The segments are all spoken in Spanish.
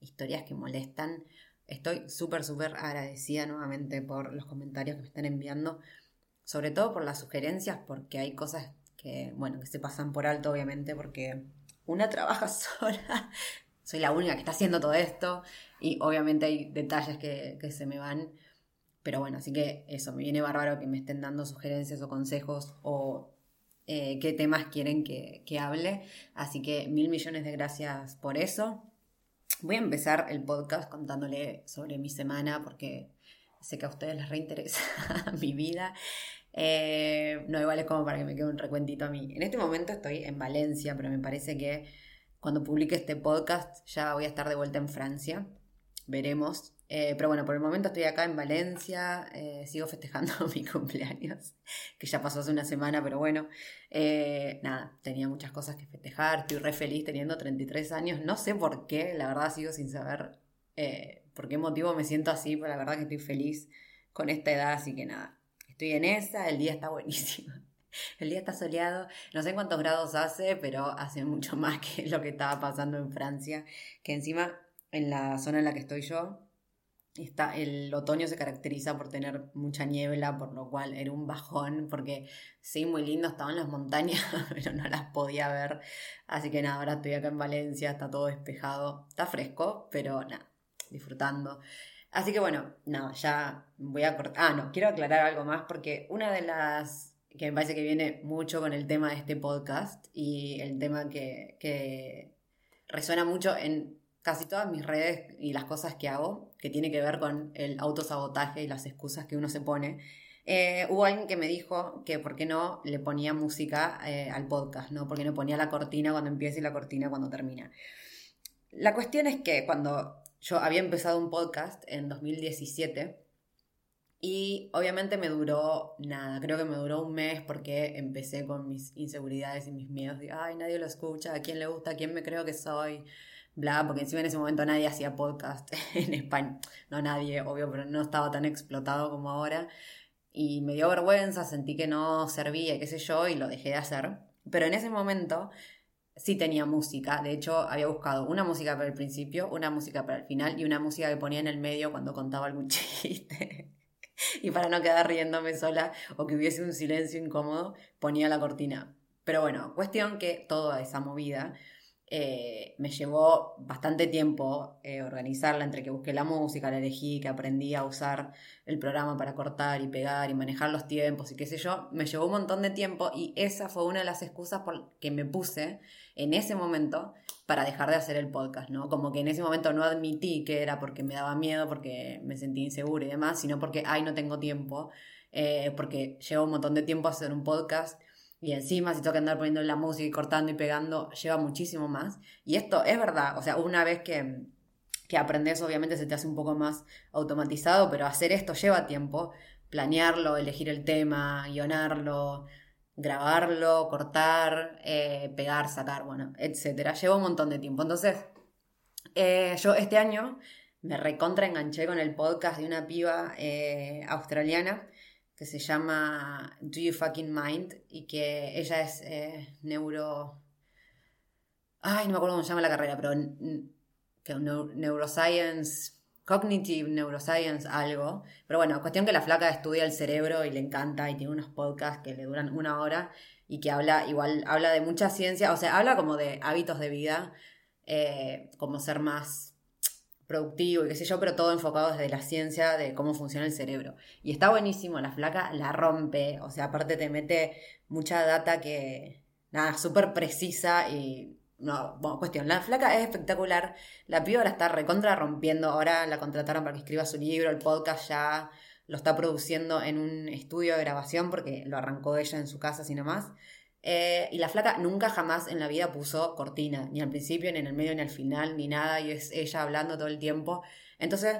Historias que molestan. Estoy súper, súper agradecida nuevamente por los comentarios que me están enviando. Sobre todo por las sugerencias, porque hay cosas que, bueno, que se pasan por alto, obviamente, porque una trabaja sola. Soy la única que está haciendo todo esto. Y obviamente hay detalles que, se me van. Pero bueno, así que eso, me viene bárbaro que me estén dando sugerencias o consejos o eh, qué temas quieren que, que hable. Así que mil millones de gracias por eso. Voy a empezar el podcast contándole sobre mi semana porque sé que a ustedes les reinteresa mi vida. Eh, no, igual es como para que me quede un recuentito a mí. En este momento estoy en Valencia, pero me parece que cuando publique este podcast ya voy a estar de vuelta en Francia. Veremos. Eh, pero bueno, por el momento estoy acá en Valencia, eh, sigo festejando mi cumpleaños, que ya pasó hace una semana, pero bueno, eh, nada, tenía muchas cosas que festejar, estoy re feliz teniendo 33 años, no sé por qué, la verdad sigo sin saber eh, por qué motivo me siento así, pero la verdad que estoy feliz con esta edad, así que nada, estoy en esa, el día está buenísimo. El día está soleado, no sé cuántos grados hace, pero hace mucho más que lo que estaba pasando en Francia, que encima en la zona en la que estoy yo, Está, el otoño se caracteriza por tener mucha niebla, por lo cual era un bajón, porque sí, muy lindo, estaban las montañas, pero no las podía ver. Así que nada, ahora estoy acá en Valencia, está todo despejado, está fresco, pero nada, disfrutando. Así que bueno, nada, ya voy a cortar. Ah, no, quiero aclarar algo más, porque una de las que me parece que viene mucho con el tema de este podcast y el tema que, que resuena mucho en casi todas mis redes y las cosas que hago, que tiene que ver con el autosabotaje y las excusas que uno se pone. Eh, hubo alguien que me dijo que por qué no le ponía música eh, al podcast, ¿no? Porque no ponía la cortina cuando empieza y la cortina cuando termina. La cuestión es que cuando yo había empezado un podcast en 2017 y obviamente me duró nada, creo que me duró un mes porque empecé con mis inseguridades y mis miedos de, ay, nadie lo escucha, a quién le gusta, a quién me creo que soy, bla, porque encima en ese momento nadie hacía podcast en España. No nadie, obvio, pero no estaba tan explotado como ahora. Y me dio vergüenza, sentí que no servía, qué sé yo, y lo dejé de hacer. Pero en ese momento sí tenía música. De hecho, había buscado una música para el principio, una música para el final y una música que ponía en el medio cuando contaba algún chiste. y para no quedar riéndome sola o que hubiese un silencio incómodo, ponía la cortina. Pero bueno, cuestión que toda esa movida eh, me llevó bastante tiempo eh, organizarla entre que busqué la música, la elegí, que aprendí a usar el programa para cortar y pegar y manejar los tiempos y qué sé yo. Me llevó un montón de tiempo y esa fue una de las excusas por que me puse en ese momento para dejar de hacer el podcast, ¿no? Como que en ese momento no admití que era porque me daba miedo, porque me sentí insegura y demás, sino porque, ay, no tengo tiempo, eh, porque lleva un montón de tiempo hacer un podcast y encima, si tengo que andar poniendo la música y cortando y pegando, lleva muchísimo más. Y esto es verdad, o sea, una vez que, que aprendes, obviamente se te hace un poco más automatizado, pero hacer esto lleva tiempo. Planearlo, elegir el tema, guionarlo, grabarlo, cortar, eh, pegar, sacar, bueno, etcétera. Lleva un montón de tiempo. Entonces, eh, yo este año me recontra enganché con el podcast de una piba eh, australiana que se llama Do You Fucking Mind y que ella es eh, neuro... Ay, no me acuerdo cómo se llama la carrera, pero que neuroscience, Cognitive Neuroscience algo. Pero bueno, cuestión que la flaca estudia el cerebro y le encanta y tiene unos podcasts que le duran una hora y que habla, igual, habla de mucha ciencia, o sea, habla como de hábitos de vida, eh, como ser más productivo y qué sé yo, pero todo enfocado desde la ciencia de cómo funciona el cerebro. Y está buenísimo, la flaca la rompe, o sea, aparte te mete mucha data que, nada, súper precisa y no, bueno, cuestión, la flaca es espectacular, la piba la está recontra rompiendo, ahora la contrataron para que escriba su libro, el podcast ya lo está produciendo en un estudio de grabación porque lo arrancó ella en su casa, así nomás. Eh, y la flaca nunca jamás en la vida puso cortina, ni al principio, ni en el medio, ni al final, ni nada, y es ella hablando todo el tiempo. Entonces,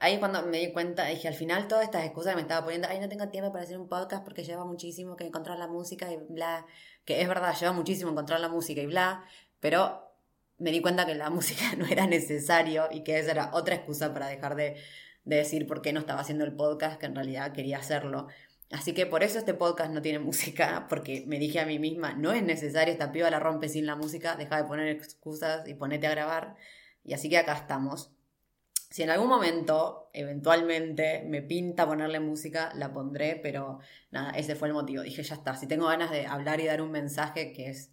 ahí cuando me di cuenta, dije, al final todas estas excusas que me estaba poniendo, ay, no tengo tiempo para hacer un podcast porque lleva muchísimo que encontrar la música y bla que es verdad, lleva muchísimo encontrar la música y bla, pero me di cuenta que la música no era necesario y que esa era otra excusa para dejar de, decir por qué no estaba haciendo el podcast, que en realidad quería hacerlo. Así que por eso este podcast no tiene música, porque me dije a mí misma, no es necesario, esta piba la rompe sin la música, deja de poner excusas y ponete a grabar. Y así que acá estamos. Si en algún momento, eventualmente, me pinta ponerle música, la pondré, pero nada, ese fue el motivo. Dije, ya está, si tengo ganas de hablar y dar un mensaje, que es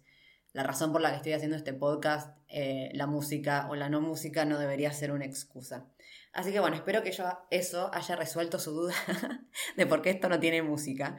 la razón por la que estoy haciendo este podcast, eh, la música o la no música no debería ser una excusa. Así que bueno, espero que yo eso haya resuelto su duda de por qué esto no tiene música.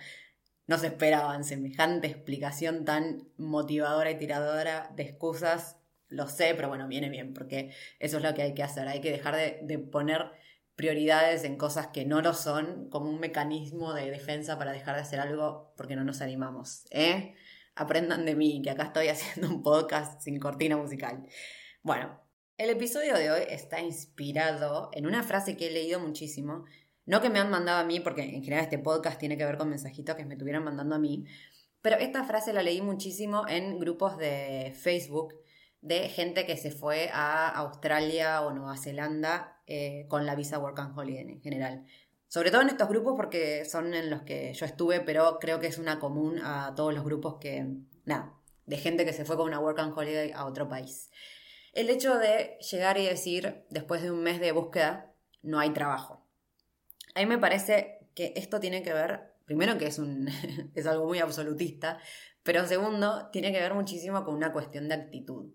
No se esperaban semejante explicación tan motivadora y tiradora de excusas lo sé, pero bueno, viene bien, porque eso es lo que hay que hacer. Hay que dejar de, poner prioridades en cosas que no lo son como un mecanismo de defensa para dejar de hacer algo porque no nos animamos. ¿eh? Aprendan de mí, que acá estoy haciendo un podcast sin cortina musical. Bueno, el episodio de hoy está inspirado en una frase que he leído muchísimo. No que me han mandado a mí, porque en general este podcast tiene que ver con mensajitos que me estuvieron mandando a mí. Pero esta frase la leí muchísimo en grupos de Facebook de gente que se fue a Australia o Nueva Zelanda eh, con la visa Work and Holiday en general. Sobre todo en estos grupos porque son en los que yo estuve, pero creo que es una común a todos los grupos que, nada, de gente que se fue con una Work and Holiday a otro país. El hecho de llegar y decir, después de un mes de búsqueda, no hay trabajo. A mí me parece que esto tiene que ver, primero que es, un, es algo muy absolutista, pero segundo, tiene que ver muchísimo con una cuestión de actitud.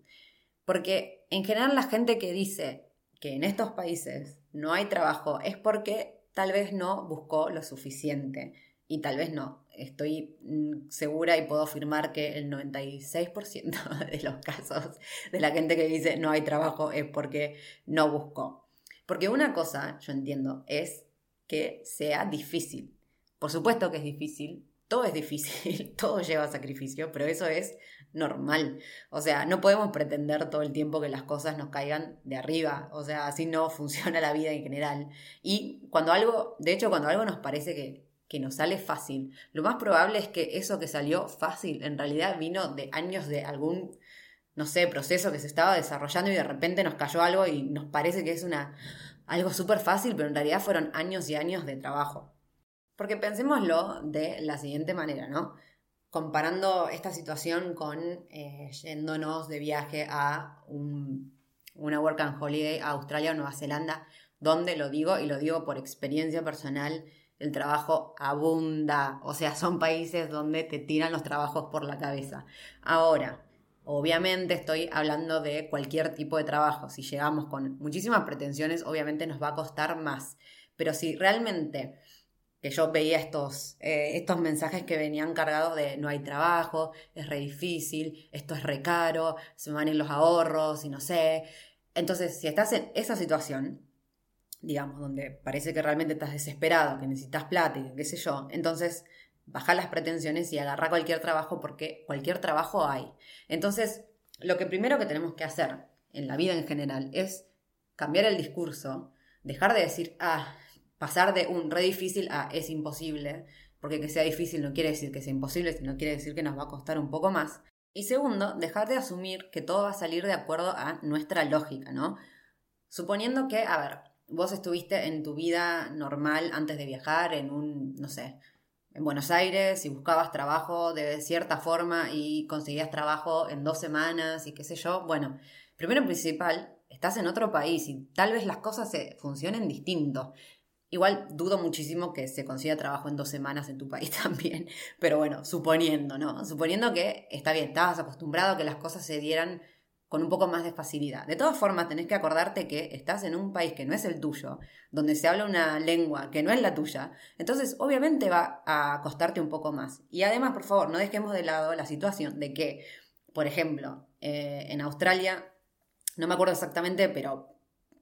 Porque en general la gente que dice que en estos países no hay trabajo es porque tal vez no buscó lo suficiente. Y tal vez no. Estoy mm, segura y puedo afirmar que el 96% de los casos de la gente que dice no hay trabajo es porque no buscó. Porque una cosa, yo entiendo, es que sea difícil. Por supuesto que es difícil, todo es difícil, todo lleva sacrificio, pero eso es normal. O sea, no podemos pretender todo el tiempo que las cosas nos caigan de arriba. O sea, así no funciona la vida en general. Y cuando algo, de hecho, cuando algo nos parece que, que nos sale fácil, lo más probable es que eso que salió fácil en realidad vino de años de algún, no sé, proceso que se estaba desarrollando y de repente nos cayó algo y nos parece que es una, algo súper fácil, pero en realidad fueron años y años de trabajo. Porque pensémoslo de la siguiente manera, ¿no? comparando esta situación con eh, yéndonos de viaje a una work and holiday a Australia o Nueva Zelanda, donde lo digo y lo digo por experiencia personal, el trabajo abunda, o sea, son países donde te tiran los trabajos por la cabeza. Ahora, obviamente estoy hablando de cualquier tipo de trabajo, si llegamos con muchísimas pretensiones, obviamente nos va a costar más, pero si realmente que yo veía estos, eh, estos mensajes que venían cargados de no hay trabajo, es re difícil, esto es re caro, se van a ir los ahorros y no sé. Entonces, si estás en esa situación, digamos, donde parece que realmente estás desesperado, que necesitas plata qué sé yo, entonces baja las pretensiones y agarra cualquier trabajo porque cualquier trabajo hay. Entonces, lo que primero que tenemos que hacer en la vida en general es cambiar el discurso, dejar de decir, ah, pasar de un re difícil a es imposible, porque que sea difícil no quiere decir que sea imposible, sino quiere decir que nos va a costar un poco más. Y segundo, dejar de asumir que todo va a salir de acuerdo a nuestra lógica, ¿no? Suponiendo que, a ver, vos estuviste en tu vida normal antes de viajar, en un, no sé, en Buenos Aires y buscabas trabajo de cierta forma y conseguías trabajo en dos semanas y qué sé yo. Bueno, primero y principal, estás en otro país y tal vez las cosas se funcionen distinto. Igual dudo muchísimo que se consiga trabajo en dos semanas en tu país también, pero bueno, suponiendo, ¿no? Suponiendo que está bien, estabas acostumbrado a que las cosas se dieran con un poco más de facilidad. De todas formas, tenés que acordarte que estás en un país que no es el tuyo, donde se habla una lengua que no es la tuya, entonces obviamente va a costarte un poco más. Y además, por favor, no dejemos de lado la situación de que, por ejemplo, eh, en Australia, no me acuerdo exactamente, pero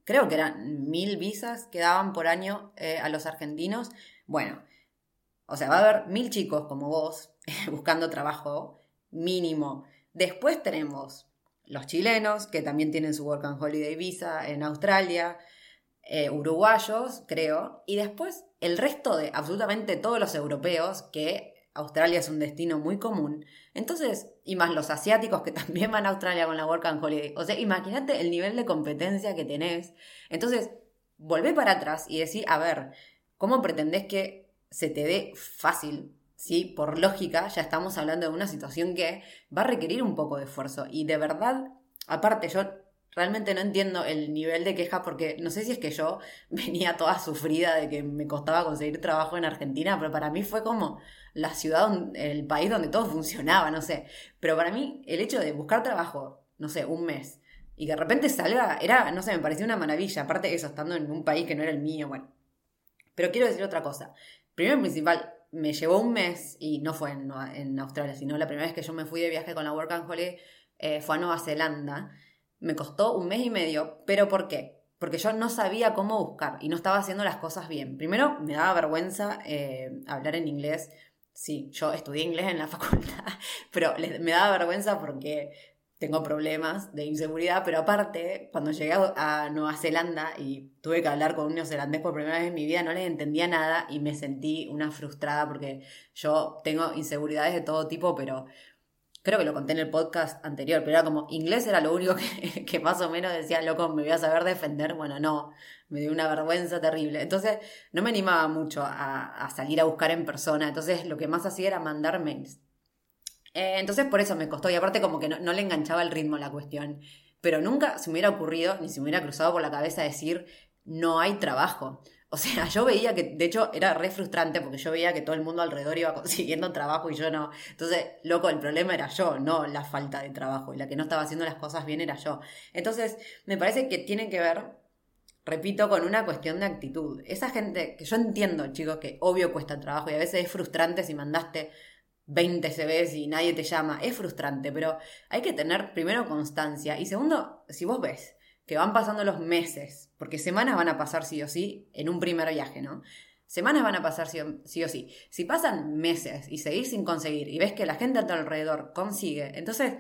creo que eran mil visas que daban por año eh, a los argentinos. Bueno, o sea, va a haber mil chicos como vos buscando trabajo mínimo. Después tenemos los chilenos, que también tienen su Work and Holiday Visa en Australia, eh, uruguayos, creo, y después el resto de absolutamente todos los europeos, que Australia es un destino muy común. Entonces, y más los asiáticos que también van a Australia con la Work and Holiday. O sea, imagínate el nivel de competencia que tenés. Entonces, volvé para atrás y decir, a ver, ¿cómo pretendés que se te dé fácil ¿sí? Por lógica, ya estamos hablando de una situación que va a requerir un poco de esfuerzo. Y de verdad, aparte, yo realmente no entiendo el nivel de queja porque no sé si es que yo venía toda sufrida de que me costaba conseguir trabajo en Argentina, pero para mí fue como la ciudad, el país donde todo funcionaba, no sé. Pero para mí el hecho de buscar trabajo, no sé, un mes, y que de repente salga, era, no sé, me pareció una maravilla. Aparte de eso, estando en un país que no era el mío, bueno. Pero quiero decir otra cosa. Primero y principal, me llevó un mes, y no fue en, Australia, sino la primera vez que yo me fui de viaje con la Work and Holiday eh, fue a Nueva Zelanda. Me costó un mes y medio, pero ¿por qué? Porque yo no sabía cómo buscar y no estaba haciendo las cosas bien. Primero, me daba vergüenza eh, hablar en inglés. Sí, yo estudié inglés en la facultad, pero me daba vergüenza porque tengo problemas de inseguridad, pero aparte, cuando llegué a Nueva Zelanda y tuve que hablar con un neozelandés por primera vez en mi vida, no les entendía nada y me sentí una frustrada porque yo tengo inseguridades de todo tipo, pero creo que lo conté en el podcast anterior, pero era como inglés era lo único que, más o menos decía, loco, me voy a saber defender. Bueno, no, me dio una vergüenza terrible. Entonces, no me animaba mucho a, a salir a buscar en persona. Entonces, lo que más hacía era mandar mails. Eh, entonces por eso me costó y aparte como que no, le enganchaba el ritmo la cuestión. Pero nunca se me hubiera ocurrido, ni se me hubiera cruzado por la cabeza decir, no hay trabajo. O sea, yo veía que, de hecho, era re frustrante porque yo veía que todo el mundo alrededor iba consiguiendo trabajo y yo no. Entonces, loco, el problema era yo, no la falta de trabajo. Y la que no estaba haciendo las cosas bien era yo. Entonces, me parece que tiene que ver, repito, con una cuestión de actitud. Esa gente, que yo entiendo, chicos, que obvio cuesta trabajo y a veces es frustrante si mandaste 20 CVs y nadie te llama. Es frustrante, pero hay que tener primero constancia y segundo, si vos ves que van pasando los meses, porque semanas van a pasar sí o sí en un primer viaje, ¿no? Semanas van a pasar sí o, sí. Si pasan meses y seguís sin conseguir y ves que la gente a tu alrededor consigue, entonces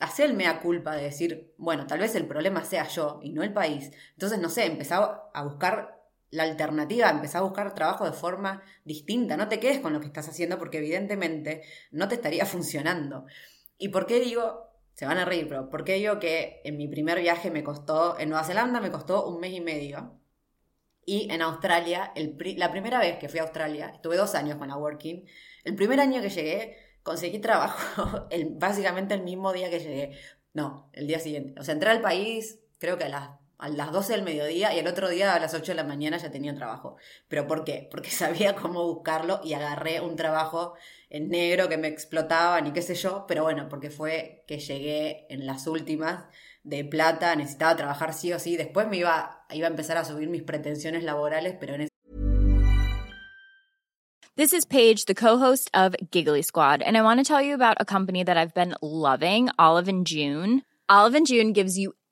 hacé el mea culpa de decir, bueno, tal vez el problema sea yo y no el país. Entonces, no sé, empezá a buscar la alternativa, empezar a buscar trabajo de forma distinta. No te quedes con lo que estás haciendo porque evidentemente no te estaría funcionando. ¿Y por qué digo, se van a reír, pero por qué digo que en mi primer viaje me costó, en Nueva Zelanda me costó un mes y medio? Y en Australia, la primera vez que fui a Australia, estuve dos años con la Working, el primer año que llegué conseguí trabajo básicamente el mismo día que llegué. No, el día siguiente. O sea, entré al país, creo que a las a las 12 del mediodía y el otro día a las 8 de la mañana ya tenía trabajo. ¿Pero por qué? Porque sabía cómo buscarlo y agarré un trabajo en negro que me explotaban y qué sé yo, pero bueno, porque fue que llegué en las últimas de plata, necesitaba trabajar sí o sí, después me iba, iba a empezar a subir mis pretensiones laborales, pero en ese This is Paige, the co-host of Giggly Squad, and I want to tell you about a company that I've been loving, Olive and June. Olive and June gives you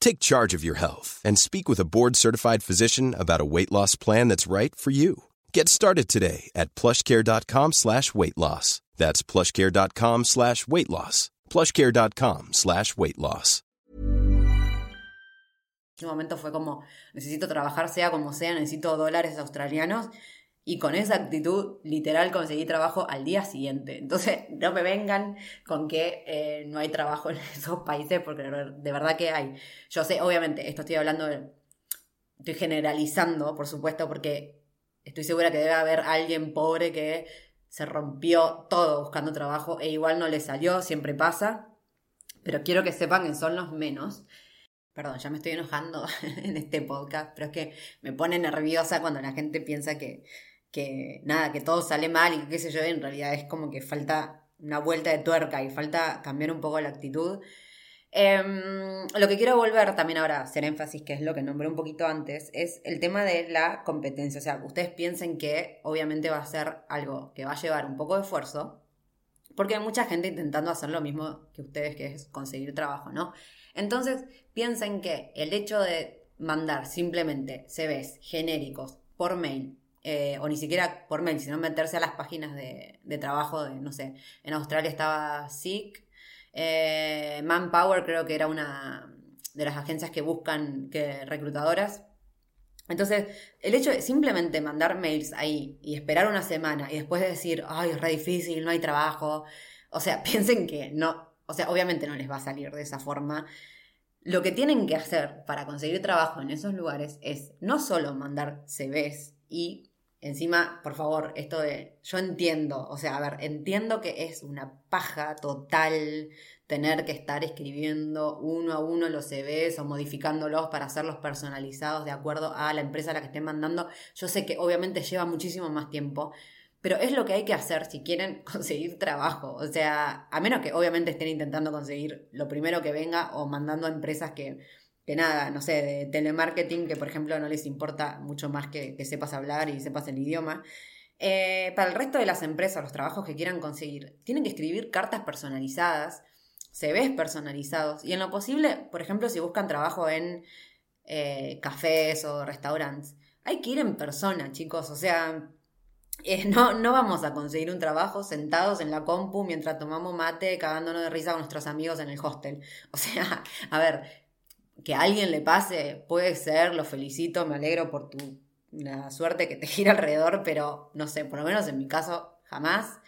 Take charge of your health and speak with a board-certified physician about a weight loss plan that's right for you. Get started today at plushcare.com slash weight loss. That's plushcare.com slash weight loss. plushcare.com slash weight loss. En momento fue como, necesito trabajar sea como sea, necesito dólares australianos. Y con esa actitud, literal, conseguí trabajo al día siguiente. Entonces, no me vengan con que eh, no hay trabajo en esos países, porque de verdad que hay. Yo sé, obviamente, esto estoy hablando de... Estoy generalizando, por supuesto, porque estoy segura que debe haber alguien pobre que se rompió todo buscando trabajo e igual no le salió, siempre pasa. Pero quiero que sepan que son los menos. Perdón, ya me estoy enojando en este podcast, pero es que me pone nerviosa cuando la gente piensa que, que nada, que todo sale mal y qué sé yo, en realidad es como que falta una vuelta de tuerca y falta cambiar un poco la actitud. Em, lo que quiero volver también ahora a hacer énfasis, que es lo que nombré un poquito antes, es el tema de la competencia. O sea, ustedes piensen que obviamente va a ser algo que va a llevar un poco de esfuerzo, porque hay mucha gente intentando hacer lo mismo que ustedes, que es conseguir trabajo, ¿no? Entonces, piensen que el hecho de mandar simplemente CVs genéricos por mail, eh, o ni siquiera por mail, sino meterse a las páginas de, trabajo de, no sé, en Australia estaba SIC, eh, Manpower creo que era una de las agencias que buscan que reclutadoras. Entonces, el hecho de simplemente mandar mails ahí y esperar una semana y después de decir, ay, es re difícil, no hay trabajo, o sea, piensen que no, o sea, obviamente no les va a salir de esa forma. Lo que tienen que hacer para conseguir trabajo en esos lugares es no solo mandar CVs y encima, por favor, esto de, yo entiendo, o sea, a ver, entiendo que es una paja total tener que estar escribiendo uno a uno los CVs o modificándolos para hacerlos personalizados de acuerdo a la empresa a la que estén mandando. Yo sé que obviamente lleva muchísimo más tiempo, pero es lo que hay que hacer si quieren conseguir trabajo. O sea, a menos que obviamente estén intentando conseguir lo primero que venga o mandando a empresas que, que nada, no sé, de telemarketing, que por ejemplo no les importa mucho más que, que sepas hablar y sepas el idioma. Eh, para el resto de las empresas, los trabajos que quieran conseguir, tienen que escribir cartas personalizadas CVs personalizados. Y en lo posible, por ejemplo, si buscan trabajo en eh, cafés o restaurantes, hay que ir en persona, chicos. O sea, eh, no, no vamos a conseguir un trabajo sentados en la compu mientras tomamos mate, cagándonos de risa con nuestros amigos en el hostel. O sea, a ver, que a alguien le pase, puede ser, lo felicito, me alegro por tu la suerte que te gira alrededor, pero no sé, por lo menos en mi caso, jamás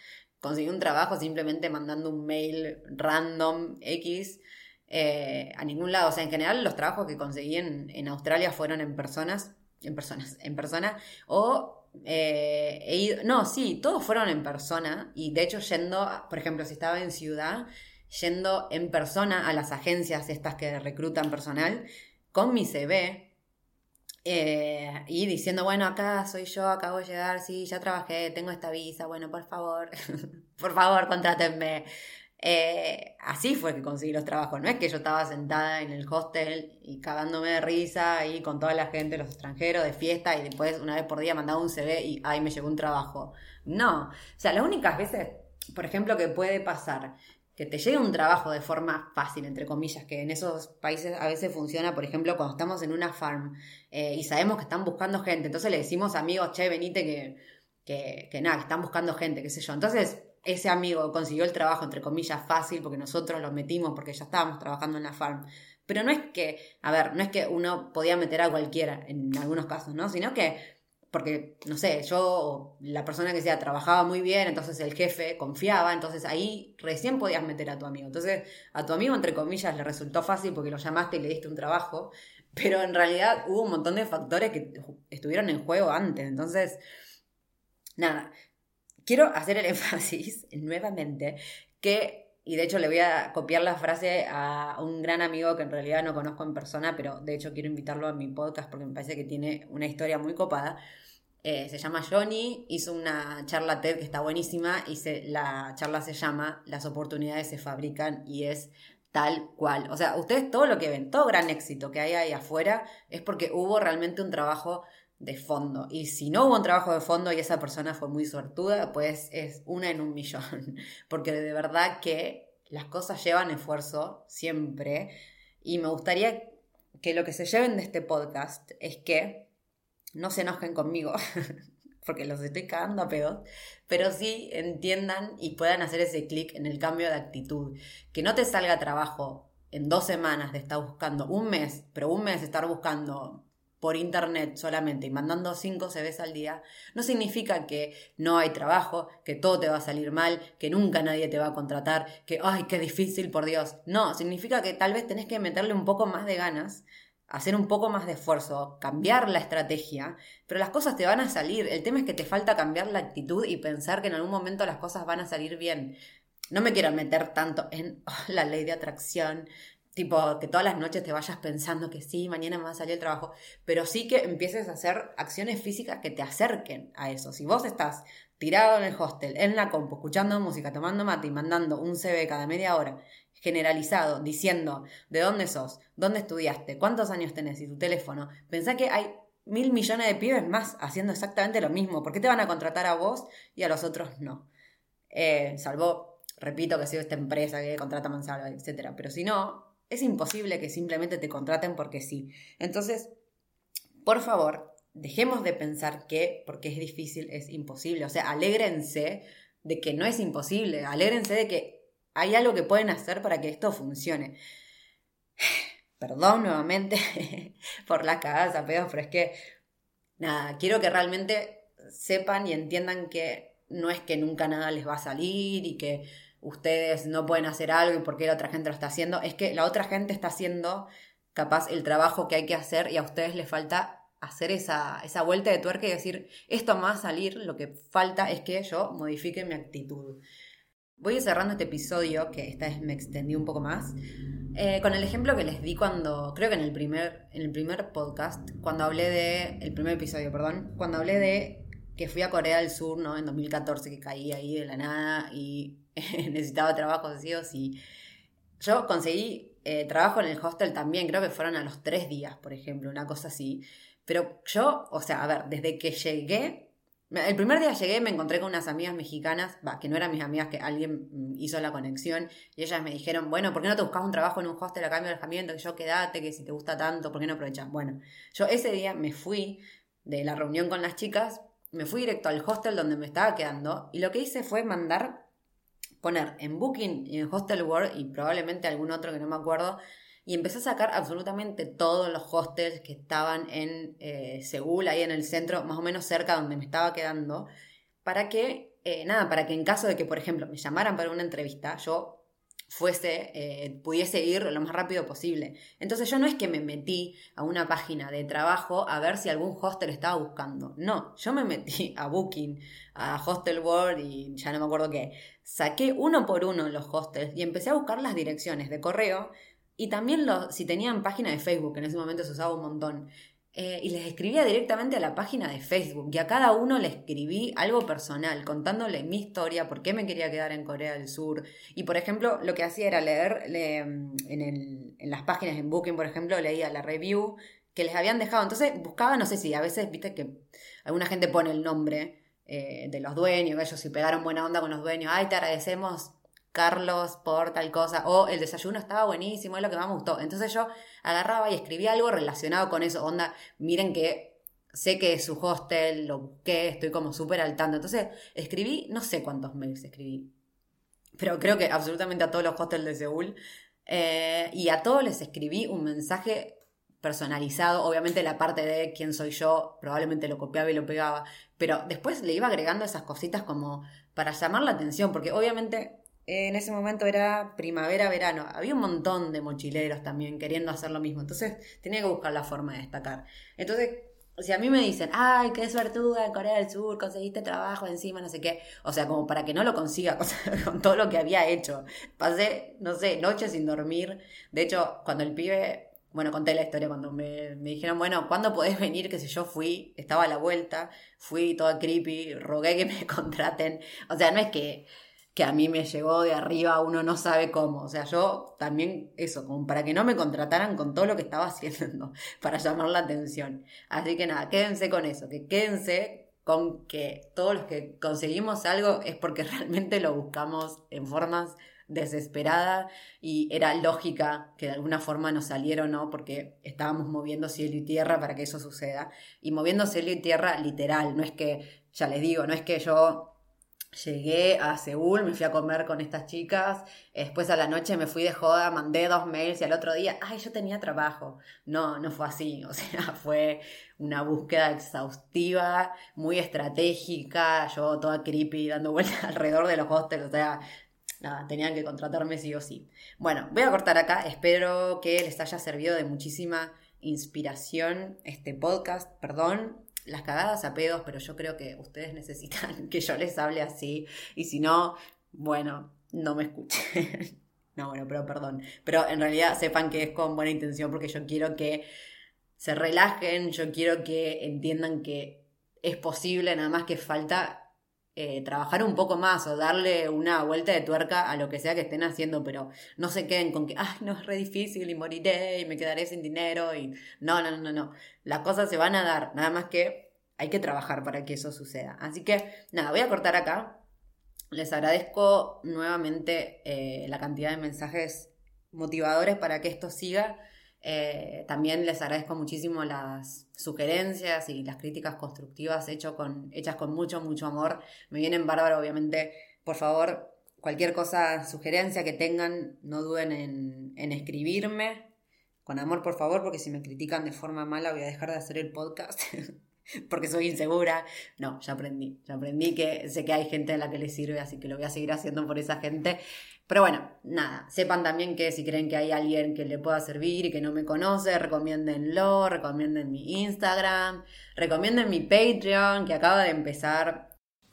conseguí un trabajo simplemente mandando un mail random X eh, a ningún lado. O sea, en general los trabajos que conseguí en, Australia fueron en personas, en personas, en persona, o eh, he ido, no, sí, todos fueron en persona y de hecho yendo, por ejemplo, si estaba en ciudad, yendo en persona a las agencias estas que reclutan personal con mi CV, eh, y diciendo, bueno, acá soy yo, acabo de llegar, sí, ya trabajé, tengo esta visa, bueno, por favor, por favor, contrátenme. Eh, así fue que conseguí los trabajos, no es que yo estaba sentada en el hostel y cagándome de risa y con toda la gente, los extranjeros, de fiesta y después una vez por día mandaba un CV y ahí me llegó un trabajo. No, o sea, las únicas veces, por ejemplo, que puede pasar que te llegue un trabajo de forma fácil, entre comillas, que en esos países a veces funciona, por ejemplo, cuando estamos en una farm eh, y sabemos que están buscando gente, entonces le decimos amigos, che, venite que, que, que nada, que están buscando gente, qué sé yo. Entonces, ese amigo consiguió el trabajo, entre comillas, fácil, porque nosotros lo metimos, porque ya estábamos trabajando en la farm. Pero no es que, a ver, no es que uno podía meter a cualquiera en algunos casos, ¿no? Sino que porque, no sé, yo, la persona que sea, trabajaba muy bien, entonces el jefe confiaba, entonces ahí recién podías meter a tu amigo. Entonces, a tu amigo, entre comillas, le resultó fácil porque lo llamaste y le diste un trabajo, pero en realidad hubo un montón de factores que estuvieron en juego antes. Entonces, nada, quiero hacer el énfasis nuevamente que y de hecho le voy a copiar la frase a un gran amigo que en realidad no conozco en persona, pero de hecho quiero invitarlo a mi podcast porque me parece que tiene una historia muy copada. Eh, se llama Johnny, hizo una charla TED que está buenísima y la charla se llama Las oportunidades se fabrican y es tal cual. O sea, ustedes todo lo que ven, todo gran éxito que hay ahí afuera es porque hubo realmente un trabajo de fondo. Y si no hubo un trabajo de fondo y esa persona fue muy suertuda, pues es una en un millón. Porque de verdad que las cosas llevan esfuerzo siempre. Y me gustaría que lo que se lleven de este podcast es que no se enojen conmigo, porque los estoy cagando a pedos, pero sí entiendan y puedan hacer ese clic en el cambio de actitud. Que no te salga trabajo en dos semanas de estar buscando un mes, pero un mes de estar buscando por internet solamente y mandando cinco CVs al día, no significa que no hay trabajo, que todo te va a salir mal, que nunca nadie te va a contratar, que, ay, qué difícil, por Dios. No, significa que tal vez tenés que meterle un poco más de ganas, hacer un poco más de esfuerzo, cambiar la estrategia, pero las cosas te van a salir. El tema es que te falta cambiar la actitud y pensar que en algún momento las cosas van a salir bien. No me quiero meter tanto en la ley de atracción, Tipo, que todas las noches te vayas pensando que sí, mañana me va a salir el trabajo, pero sí que empieces a hacer acciones físicas que te acerquen a eso. Si vos estás tirado en el hostel, en la compu, escuchando música, tomando mate y mandando un CV cada media hora, generalizado, diciendo de dónde sos, dónde estudiaste, cuántos años tenés y tu teléfono, pensá que hay mil millones de pibes más haciendo exactamente lo mismo. ¿Por qué te van a contratar a vos y a los otros no? Eh, salvo, repito, que sea esta empresa que contrata Mansalva, etc. Pero si no, es imposible que simplemente te contraten porque sí. Entonces, por favor, dejemos de pensar que porque es difícil es imposible. O sea, alégrense de que no es imposible. Alégrense de que hay algo que pueden hacer para que esto funcione. Perdón nuevamente por las cagadas pero es que, nada, quiero que realmente sepan y entiendan que no es que nunca nada les va a salir y que ustedes no pueden hacer algo y por qué la otra gente lo está haciendo, es que la otra gente está haciendo capaz el trabajo que hay que hacer y a ustedes les falta hacer esa, esa vuelta de tuerca y decir, esto va a salir, lo que falta es que yo modifique mi actitud. Voy cerrando este episodio, que esta vez me extendí un poco más, eh, con el ejemplo que les di cuando, creo que en el primer, en el primer podcast, cuando hablé de, el primer episodio, perdón, cuando hablé de que fui a Corea del Sur, ¿no? En 2014, que caí ahí de la nada y necesitaba trabajo así o sí. Yo conseguí eh, trabajo en el hostel también, creo que fueron a los tres días, por ejemplo, una cosa así. Pero yo, o sea, a ver, desde que llegué, el primer día llegué, me encontré con unas amigas mexicanas, va, que no eran mis amigas, que alguien mm, hizo la conexión, y ellas me dijeron, bueno, ¿por qué no te buscas un trabajo en un hostel a cambio de alojamiento? Que yo quédate, que si te gusta tanto, ¿por qué no aprovechas? Bueno, yo ese día me fui de la reunión con las chicas, me fui directo al hostel donde me estaba quedando, y lo que hice fue mandar poner en Booking y en Hostel World y probablemente algún otro que no me acuerdo, y empecé a sacar absolutamente todos los hostels que estaban en eh, Seúl, ahí en el centro, más o menos cerca donde me estaba quedando, para que, eh, nada, para que en caso de que, por ejemplo, me llamaran para una entrevista, yo fuese, eh, pudiese ir lo más rápido posible. Entonces yo no es que me metí a una página de trabajo a ver si algún hostel estaba buscando. No, yo me metí a Booking, a Hostel World y ya no me acuerdo qué. Saqué uno por uno los hostels y empecé a buscar las direcciones de correo y también si tenían página de Facebook, en ese momento se usaba un montón. Eh, y les escribía directamente a la página de Facebook y a cada uno le escribí algo personal, contándole mi historia, por qué me quería quedar en Corea del Sur. Y por ejemplo, lo que hacía era leer en, en, las páginas en Booking, por ejemplo, leía la review que les habían dejado. Entonces buscaba, no sé si a veces, viste que alguna gente pone el nombre eh, de los dueños, ellos si pegaron buena onda con los dueños, ay, te agradecemos Carlos por tal cosa, o el desayuno estaba buenísimo, es lo que más me gustó. Entonces yo agarraba y escribía algo relacionado con eso, onda, miren que sé que es su hostel, lo busqué, estoy como súper al tanto. Entonces escribí, no sé cuántos mails escribí, pero creo que absolutamente a todos los hostels de Seúl. Eh, y a todos les escribí un mensaje personalizado, obviamente la parte de quién soy yo, probablemente lo copiaba y lo pegaba, pero después le iba agregando esas cositas como para llamar la atención, porque obviamente en ese momento era primavera, verano, había un montón de mochileros también queriendo hacer lo mismo, entonces tenía que buscar la forma de destacar. Entonces, si a mí me dicen, ay, qué suertuda en Corea del Sur, conseguiste trabajo encima, no sé qué, o sea, como para que no lo consiga con todo lo que había hecho. Pasé, no sé, noches sin dormir. De hecho, cuando el pibe bueno, conté la historia cuando me, dijeron, bueno, ¿cuándo podés venir? Que sé yo, fui, estaba a la vuelta, fui toda creepy, rogué que me contraten. O sea, no es que, que a mí me llegó de arriba, uno no sabe cómo. O sea, yo también, eso, como para que no me contrataran con todo lo que estaba haciendo, para llamar la atención. Así que nada, quédense con eso, que quédense con que todos los que conseguimos algo es porque realmente lo buscamos en formas desesperada y era lógica que de alguna forma nos salieron, ¿no? Porque estábamos moviendo cielo y tierra para que eso suceda. Y moviendo cielo y tierra literal, no es que, ya les digo, no es que yo Llegué a Seúl, me fui a comer con estas chicas, después a la noche me fui de joda, mandé dos mails y al otro día, ay, yo tenía trabajo. No, no fue así, o sea, fue una búsqueda exhaustiva, muy estratégica, yo toda creepy dando vueltas alrededor de los hostels, o sea, tenían que contratarme sí o sí. Bueno, voy a cortar acá, espero que les haya servido de muchísima inspiración este podcast, perdón, las cagadas a pedos, pero yo creo que ustedes necesitan que yo les hable así, y si no, bueno, no me escuchen. no, bueno, pero perdón, pero en realidad sepan que es con buena intención porque yo quiero que se relajen, yo quiero que entiendan que es posible, nada más que falta eh, trabajar un poco más o darle una vuelta de tuerca a lo que sea que estén haciendo, pero no se queden con que, ay, no es re difícil y moriré y me quedaré sin dinero y no, no, no, no. Las cosas se van a dar, nada más que hay que trabajar para que eso suceda. Así que, nada, voy a cortar acá. Les agradezco nuevamente eh, la cantidad de mensajes motivadores para que esto siga. Eh, también les agradezco muchísimo las sugerencias y las críticas constructivas con, hechas con mucho, mucho amor. Me vienen bárbaro, obviamente. Por favor, cualquier cosa, sugerencia que tengan, no duden en, en escribirme. Con amor, por favor, porque si me critican de forma mala voy a dejar de hacer el podcast. porque soy insegura. No, ya aprendí. Ya aprendí que sé que hay gente a la que le sirve, así que lo voy a seguir haciendo por esa gente. Pero bueno, nada, sepan también que si creen que hay alguien que le pueda servir y que no me conoce, recomiéndenlo, recomienden mi Instagram, recomienden mi Patreon que acaba de empezar.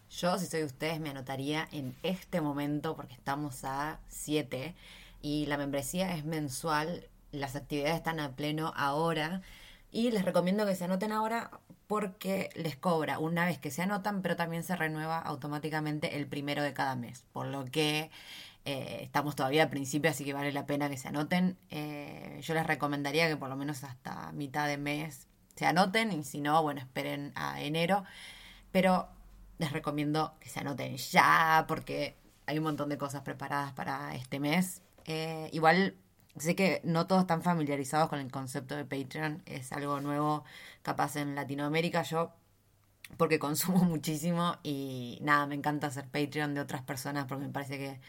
Yo, si soy ustedes, me anotaría en este momento porque estamos a 7 y la membresía es mensual, las actividades están a pleno ahora y les recomiendo que se anoten ahora porque les cobra una vez que se anotan, pero también se renueva automáticamente el primero de cada mes, por lo que eh, estamos todavía al principio, así que vale la pena que se anoten. Eh, yo les recomendaría que por lo menos hasta mitad de mes se anoten y si no, bueno, esperen a enero. Pero les recomiendo que se anoten ya porque hay un montón de cosas preparadas para este mes. Eh, igual sé que no todos están familiarizados con el concepto de Patreon, es algo nuevo capaz en Latinoamérica. Yo porque consumo muchísimo y nada, me encanta hacer Patreon de otras personas porque me parece que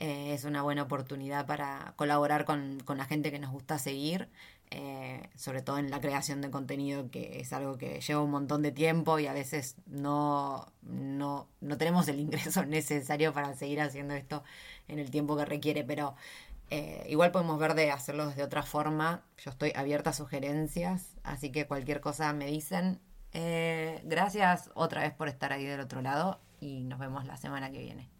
eh, es una buena oportunidad para colaborar con, la gente que nos gusta seguir, eh, sobre todo en la creación de contenido, que es algo que lleva un montón de tiempo y a veces no, no, no tenemos el ingreso necesario para seguir haciendo esto en el tiempo que requiere, pero eh, igual podemos ver de hacerlo de otra forma. Yo estoy abierta a sugerencias, así que cualquier cosa me dicen. gracias otra vez por estar ahí del otro lado y nos vemos la semana que viene.